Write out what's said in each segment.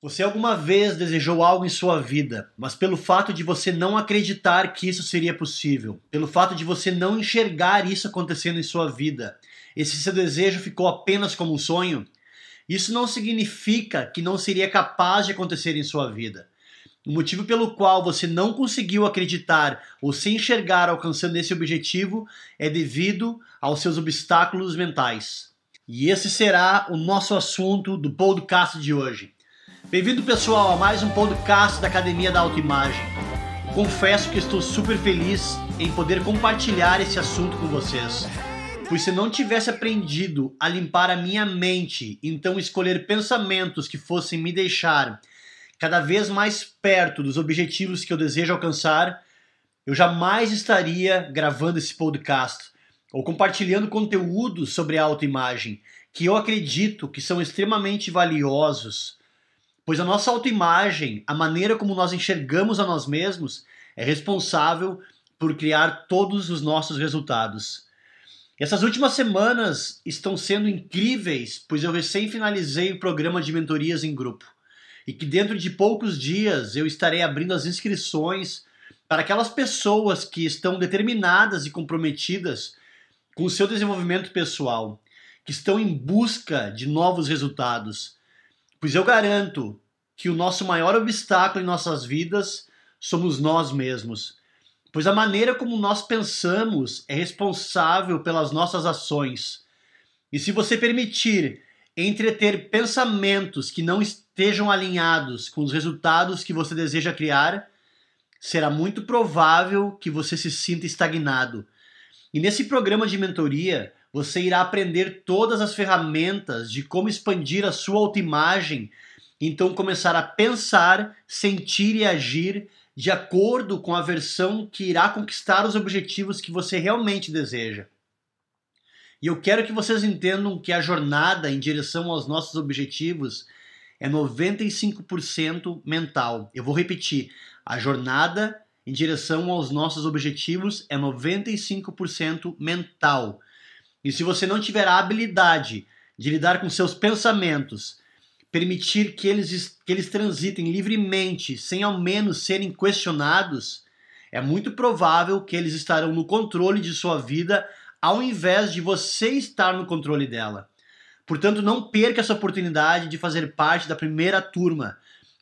Você alguma vez desejou algo em sua vida, mas pelo fato de você não acreditar que isso seria possível, pelo fato de você não enxergar isso acontecendo em sua vida, esse seu desejo ficou apenas como um sonho? Isso não significa que não seria capaz de acontecer em sua vida. O motivo pelo qual você não conseguiu acreditar ou se enxergar alcançando esse objetivo é devido aos seus obstáculos mentais. E esse será o nosso assunto do podcast de hoje. Bem-vindo, pessoal, a mais um podcast da Academia da Autoimagem. Confesso que estou super feliz em poder compartilhar esse assunto com vocês. Pois se não tivesse aprendido a limpar a minha mente, então escolher pensamentos que fossem me deixar cada vez mais perto dos objetivos que eu desejo alcançar, eu jamais estaria gravando esse podcast ou compartilhando conteúdos sobre a autoimagem que eu acredito que são extremamente valiosos pois a nossa autoimagem, a maneira como nós enxergamos a nós mesmos, é responsável por criar todos os nossos resultados. Essas últimas semanas estão sendo incríveis, pois eu recém finalizei o programa de mentorias em grupo e que dentro de poucos dias eu estarei abrindo as inscrições para aquelas pessoas que estão determinadas e comprometidas com o seu desenvolvimento pessoal, que estão em busca de novos resultados Pois eu garanto que o nosso maior obstáculo em nossas vidas somos nós mesmos. Pois a maneira como nós pensamos é responsável pelas nossas ações. E se você permitir entreter pensamentos que não estejam alinhados com os resultados que você deseja criar, será muito provável que você se sinta estagnado. E nesse programa de mentoria, você irá aprender todas as ferramentas de como expandir a sua autoimagem, então começar a pensar, sentir e agir de acordo com a versão que irá conquistar os objetivos que você realmente deseja. E eu quero que vocês entendam que a jornada em direção aos nossos objetivos é 95% mental. Eu vou repetir: a jornada em direção aos nossos objetivos é 95% mental. E se você não tiver a habilidade de lidar com seus pensamentos, permitir que eles, que eles transitem livremente, sem ao menos serem questionados, é muito provável que eles estarão no controle de sua vida ao invés de você estar no controle dela. Portanto, não perca essa oportunidade de fazer parte da primeira turma,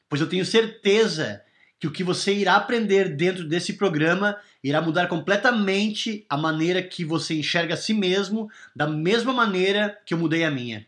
pois eu tenho certeza que o que você irá aprender dentro desse programa irá mudar completamente a maneira que você enxerga a si mesmo, da mesma maneira que eu mudei a minha.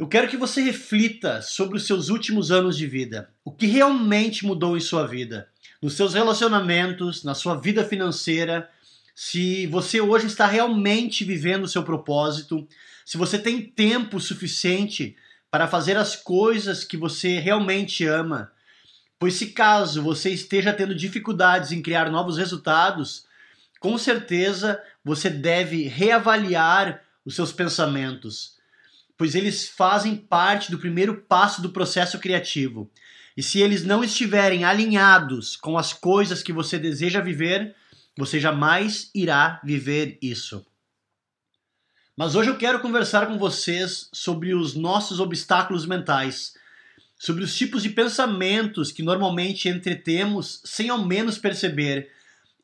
Eu quero que você reflita sobre os seus últimos anos de vida. O que realmente mudou em sua vida? Nos seus relacionamentos, na sua vida financeira, se você hoje está realmente vivendo o seu propósito, se você tem tempo suficiente para fazer as coisas que você realmente ama, Pois se caso você esteja tendo dificuldades em criar novos resultados, com certeza você deve reavaliar os seus pensamentos, pois eles fazem parte do primeiro passo do processo criativo. E se eles não estiverem alinhados com as coisas que você deseja viver, você jamais irá viver isso. Mas hoje eu quero conversar com vocês sobre os nossos obstáculos mentais sobre os tipos de pensamentos que normalmente entretemos sem ao menos perceber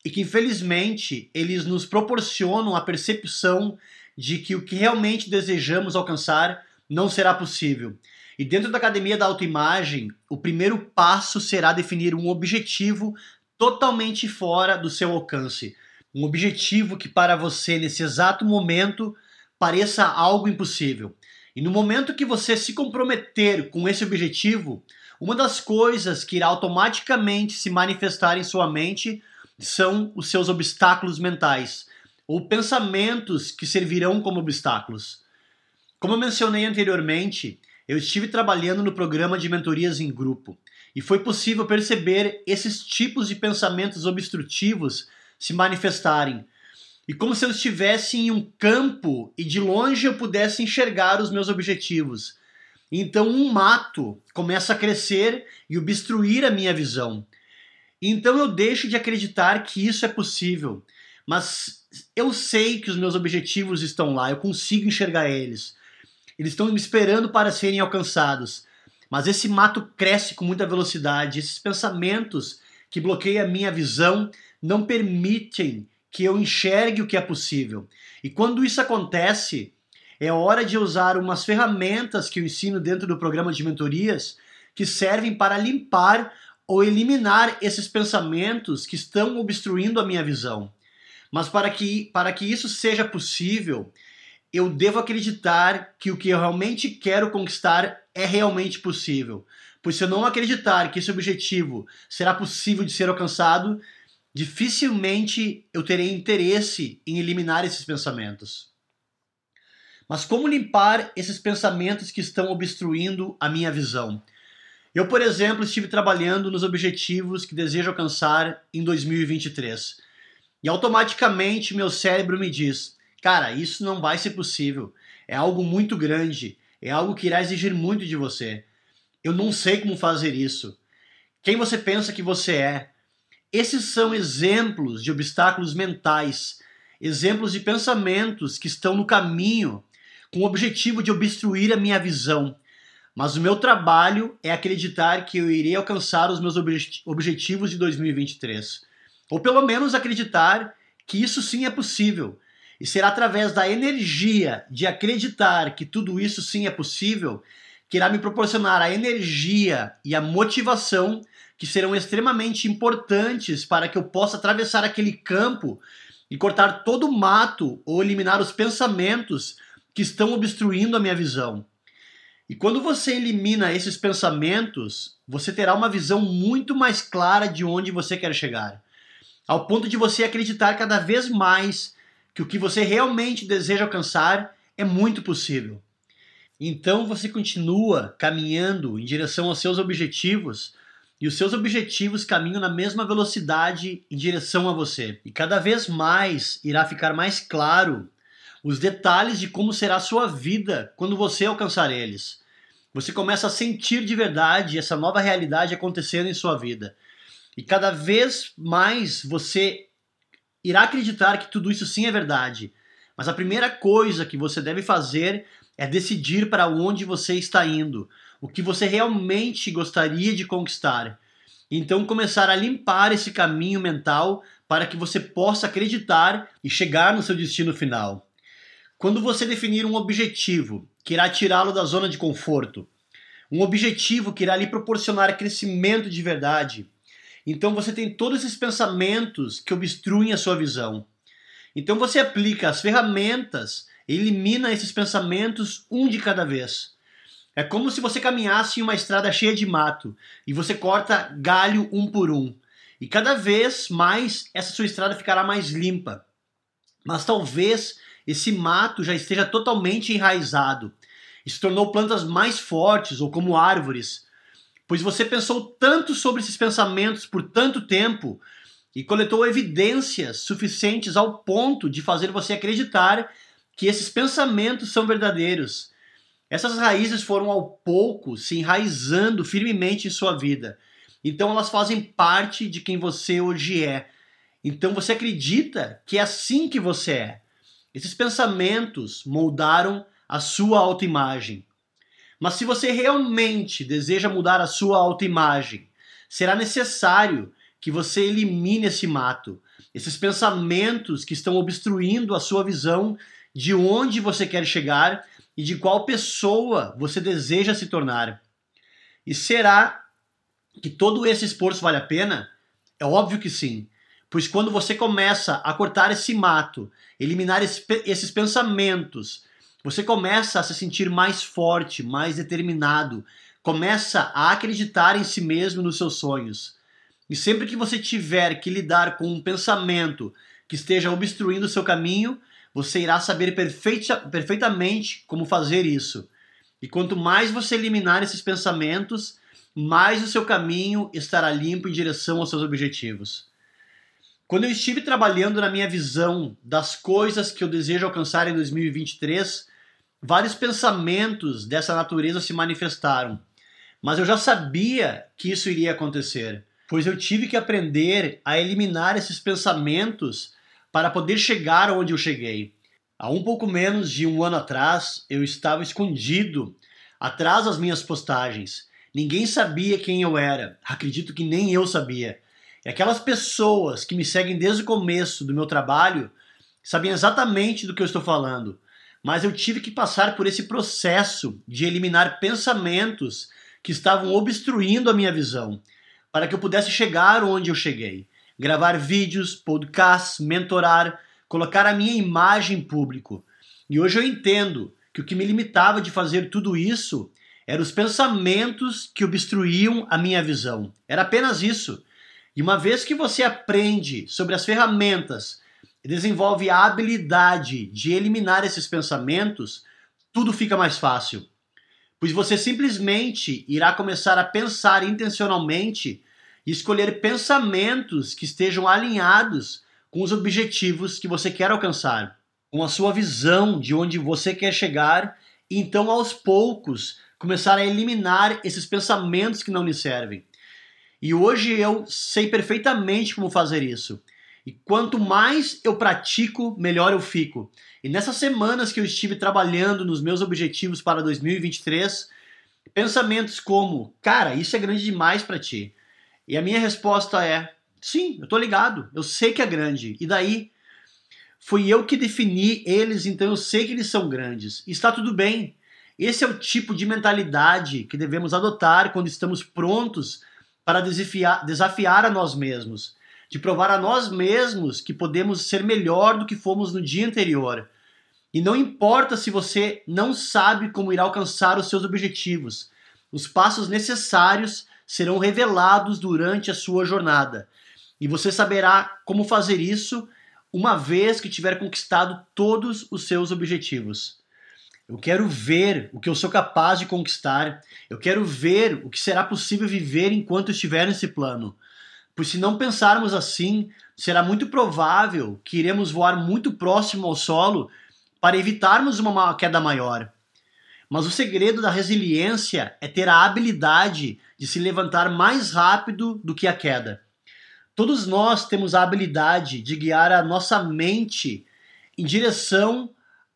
e que infelizmente eles nos proporcionam a percepção de que o que realmente desejamos alcançar não será possível. E dentro da academia da autoimagem, o primeiro passo será definir um objetivo totalmente fora do seu alcance. Um objetivo que para você nesse exato momento pareça algo impossível. E no momento que você se comprometer com esse objetivo, uma das coisas que irá automaticamente se manifestar em sua mente são os seus obstáculos mentais, ou pensamentos que servirão como obstáculos. Como eu mencionei anteriormente, eu estive trabalhando no programa de mentorias em grupo e foi possível perceber esses tipos de pensamentos obstrutivos se manifestarem e como se eu estivesse em um campo e de longe eu pudesse enxergar os meus objetivos. Então um mato começa a crescer e obstruir a minha visão. Então eu deixo de acreditar que isso é possível, mas eu sei que os meus objetivos estão lá, eu consigo enxergar eles. Eles estão me esperando para serem alcançados. mas esse mato cresce com muita velocidade. Esses pensamentos que bloqueiam a minha visão não permitem que eu enxergue o que é possível. E quando isso acontece, é hora de usar umas ferramentas que eu ensino dentro do programa de mentorias que servem para limpar ou eliminar esses pensamentos que estão obstruindo a minha visão. Mas para que, para que isso seja possível, eu devo acreditar que o que eu realmente quero conquistar é realmente possível. Pois se eu não acreditar que esse objetivo será possível de ser alcançado, dificilmente eu terei interesse em eliminar esses pensamentos. Mas como limpar esses pensamentos que estão obstruindo a minha visão? Eu, por exemplo, estive trabalhando nos objetivos que desejo alcançar em 2023. E automaticamente meu cérebro me diz: cara, isso não vai ser possível. É algo muito grande. É algo que irá exigir muito de você. Eu não sei como fazer isso. Quem você pensa que você é? Esses são exemplos de obstáculos mentais, exemplos de pensamentos que estão no caminho com o objetivo de obstruir a minha visão. Mas o meu trabalho é acreditar que eu irei alcançar os meus objetivos de 2023. Ou pelo menos acreditar que isso sim é possível. E será através da energia de acreditar que tudo isso sim é possível que irá me proporcionar a energia e a motivação que serão extremamente importantes para que eu possa atravessar aquele campo e cortar todo o mato ou eliminar os pensamentos que estão obstruindo a minha visão. E quando você elimina esses pensamentos, você terá uma visão muito mais clara de onde você quer chegar, ao ponto de você acreditar cada vez mais que o que você realmente deseja alcançar é muito possível. Então você continua caminhando em direção aos seus objetivos e os seus objetivos caminham na mesma velocidade em direção a você. E cada vez mais irá ficar mais claro os detalhes de como será a sua vida quando você alcançar eles. Você começa a sentir de verdade essa nova realidade acontecendo em sua vida. E cada vez mais você irá acreditar que tudo isso sim é verdade. Mas a primeira coisa que você deve fazer é decidir para onde você está indo, o que você realmente gostaria de conquistar. Então começar a limpar esse caminho mental para que você possa acreditar e chegar no seu destino final. Quando você definir um objetivo que irá tirá-lo da zona de conforto, um objetivo que irá lhe proporcionar crescimento de verdade, então você tem todos esses pensamentos que obstruem a sua visão. Então você aplica as ferramentas, elimina esses pensamentos um de cada vez. É como se você caminhasse em uma estrada cheia de mato e você corta galho um por um. E cada vez mais essa sua estrada ficará mais limpa. Mas talvez esse mato já esteja totalmente enraizado e se tornou plantas mais fortes ou como árvores, pois você pensou tanto sobre esses pensamentos por tanto tempo e coletou evidências suficientes ao ponto de fazer você acreditar que esses pensamentos são verdadeiros. Essas raízes foram ao pouco se enraizando firmemente em sua vida. Então elas fazem parte de quem você hoje é. Então você acredita que é assim que você é. Esses pensamentos moldaram a sua autoimagem. Mas se você realmente deseja mudar a sua autoimagem, será necessário que você elimine esse mato, esses pensamentos que estão obstruindo a sua visão de onde você quer chegar e de qual pessoa você deseja se tornar. E será que todo esse esforço vale a pena? É óbvio que sim. Pois quando você começa a cortar esse mato, eliminar esse, esses pensamentos, você começa a se sentir mais forte, mais determinado, começa a acreditar em si mesmo nos seus sonhos. E sempre que você tiver que lidar com um pensamento que esteja obstruindo o seu caminho, você irá saber perfeita, perfeitamente como fazer isso. E quanto mais você eliminar esses pensamentos, mais o seu caminho estará limpo em direção aos seus objetivos. Quando eu estive trabalhando na minha visão das coisas que eu desejo alcançar em 2023, vários pensamentos dessa natureza se manifestaram. Mas eu já sabia que isso iria acontecer, pois eu tive que aprender a eliminar esses pensamentos para poder chegar onde eu cheguei. Há um pouco menos de um ano atrás, eu estava escondido atrás das minhas postagens Ninguém sabia quem eu era. Acredito que nem eu sabia. E aquelas pessoas que me seguem desde o começo do meu trabalho sabiam exatamente do que eu estou falando. Mas eu tive que passar por esse processo de eliminar pensamentos que estavam obstruindo a minha visão, para que eu pudesse chegar onde eu cheguei. Gravar vídeos, podcasts, mentorar, colocar a minha imagem em público. E hoje eu entendo que o que me limitava de fazer tudo isso eram os pensamentos que obstruíam a minha visão. Era apenas isso. E uma vez que você aprende sobre as ferramentas desenvolve a habilidade de eliminar esses pensamentos, tudo fica mais fácil. Pois você simplesmente irá começar a pensar intencionalmente e escolher pensamentos que estejam alinhados com os objetivos que você quer alcançar, com a sua visão de onde você quer chegar, e então aos poucos começar a eliminar esses pensamentos que não lhe servem. E hoje eu sei perfeitamente como fazer isso. E quanto mais eu pratico, melhor eu fico. E nessas semanas que eu estive trabalhando nos meus objetivos para 2023, pensamentos como: "Cara, isso é grande demais para ti". E a minha resposta é: Sim, eu tô ligado. Eu sei que é grande. E daí? Fui eu que defini eles, então eu sei que eles são grandes. E está tudo bem. Esse é o tipo de mentalidade que devemos adotar quando estamos prontos para desafiar, desafiar a nós mesmos, de provar a nós mesmos que podemos ser melhor do que fomos no dia anterior. E não importa se você não sabe como irá alcançar os seus objetivos, os passos necessários serão revelados durante a sua jornada. E você saberá como fazer isso uma vez que tiver conquistado todos os seus objetivos. Eu quero ver o que eu sou capaz de conquistar. Eu quero ver o que será possível viver enquanto estiver nesse plano. Pois se não pensarmos assim, será muito provável que iremos voar muito próximo ao solo para evitarmos uma queda maior. Mas o segredo da resiliência é ter a habilidade de se levantar mais rápido do que a queda. Todos nós temos a habilidade de guiar a nossa mente em direção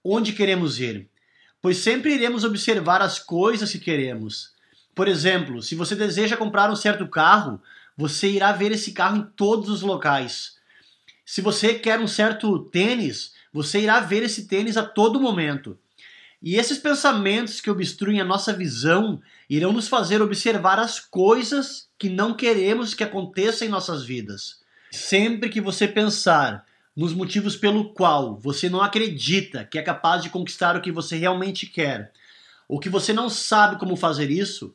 onde queremos ir, pois sempre iremos observar as coisas que queremos. Por exemplo, se você deseja comprar um certo carro, você irá ver esse carro em todos os locais. Se você quer um certo tênis, você irá ver esse tênis a todo momento. E esses pensamentos que obstruem a nossa visão irão nos fazer observar as coisas que não queremos que aconteçam em nossas vidas. Sempre que você pensar nos motivos pelo qual você não acredita que é capaz de conquistar o que você realmente quer, ou que você não sabe como fazer isso,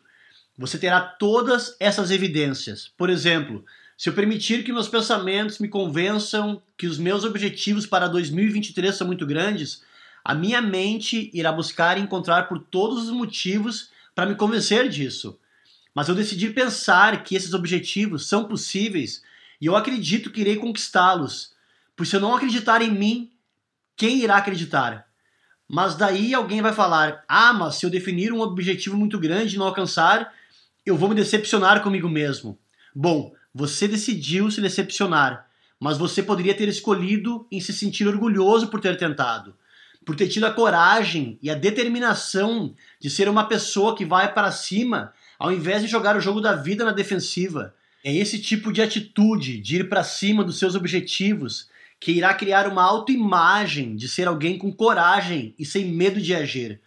você terá todas essas evidências. Por exemplo, se eu permitir que meus pensamentos me convençam que os meus objetivos para 2023 são muito grandes, a minha mente irá buscar encontrar por todos os motivos para me convencer disso. Mas eu decidi pensar que esses objetivos são possíveis e eu acredito que irei conquistá-los. Pois se eu não acreditar em mim, quem irá acreditar? Mas daí alguém vai falar: ah, mas se eu definir um objetivo muito grande e não alcançar, eu vou me decepcionar comigo mesmo. Bom, você decidiu se decepcionar, mas você poderia ter escolhido em se sentir orgulhoso por ter tentado por ter tido a coragem e a determinação de ser uma pessoa que vai para cima, ao invés de jogar o jogo da vida na defensiva. É esse tipo de atitude de ir para cima dos seus objetivos que irá criar uma autoimagem de ser alguém com coragem e sem medo de agir.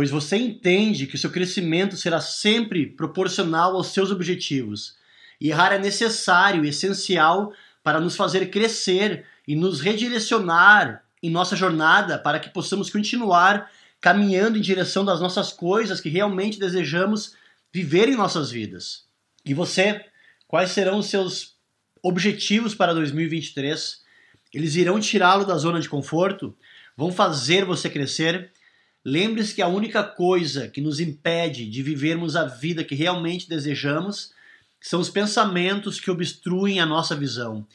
Pois você entende que o seu crescimento será sempre proporcional aos seus objetivos. E errar é necessário e essencial para nos fazer crescer e nos redirecionar em nossa jornada para que possamos continuar caminhando em direção das nossas coisas que realmente desejamos viver em nossas vidas. E você, quais serão os seus objetivos para 2023? Eles irão tirá-lo da zona de conforto? Vão fazer você crescer? Lembre-se que a única coisa que nos impede de vivermos a vida que realmente desejamos são os pensamentos que obstruem a nossa visão.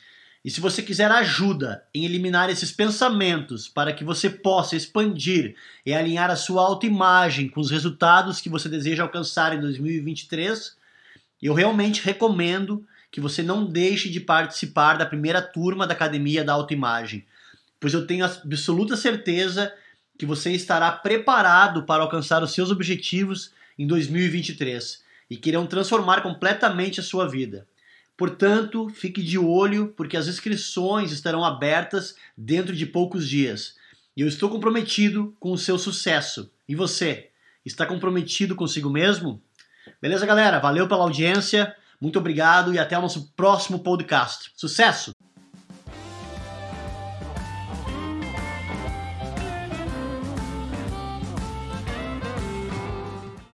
E se você quiser ajuda em eliminar esses pensamentos para que você possa expandir e alinhar a sua autoimagem com os resultados que você deseja alcançar em 2023, eu realmente recomendo que você não deixe de participar da primeira turma da Academia da Autoimagem, pois eu tenho absoluta certeza que você estará preparado para alcançar os seus objetivos em 2023. e que irão transformar completamente a sua vida. Portanto, fique de olho, porque as inscrições estarão abertas dentro de poucos dias. E eu estou comprometido com o seu sucesso. E você? Está comprometido consigo mesmo? Beleza, galera? Valeu pela audiência, muito obrigado e até o nosso próximo podcast. Sucesso!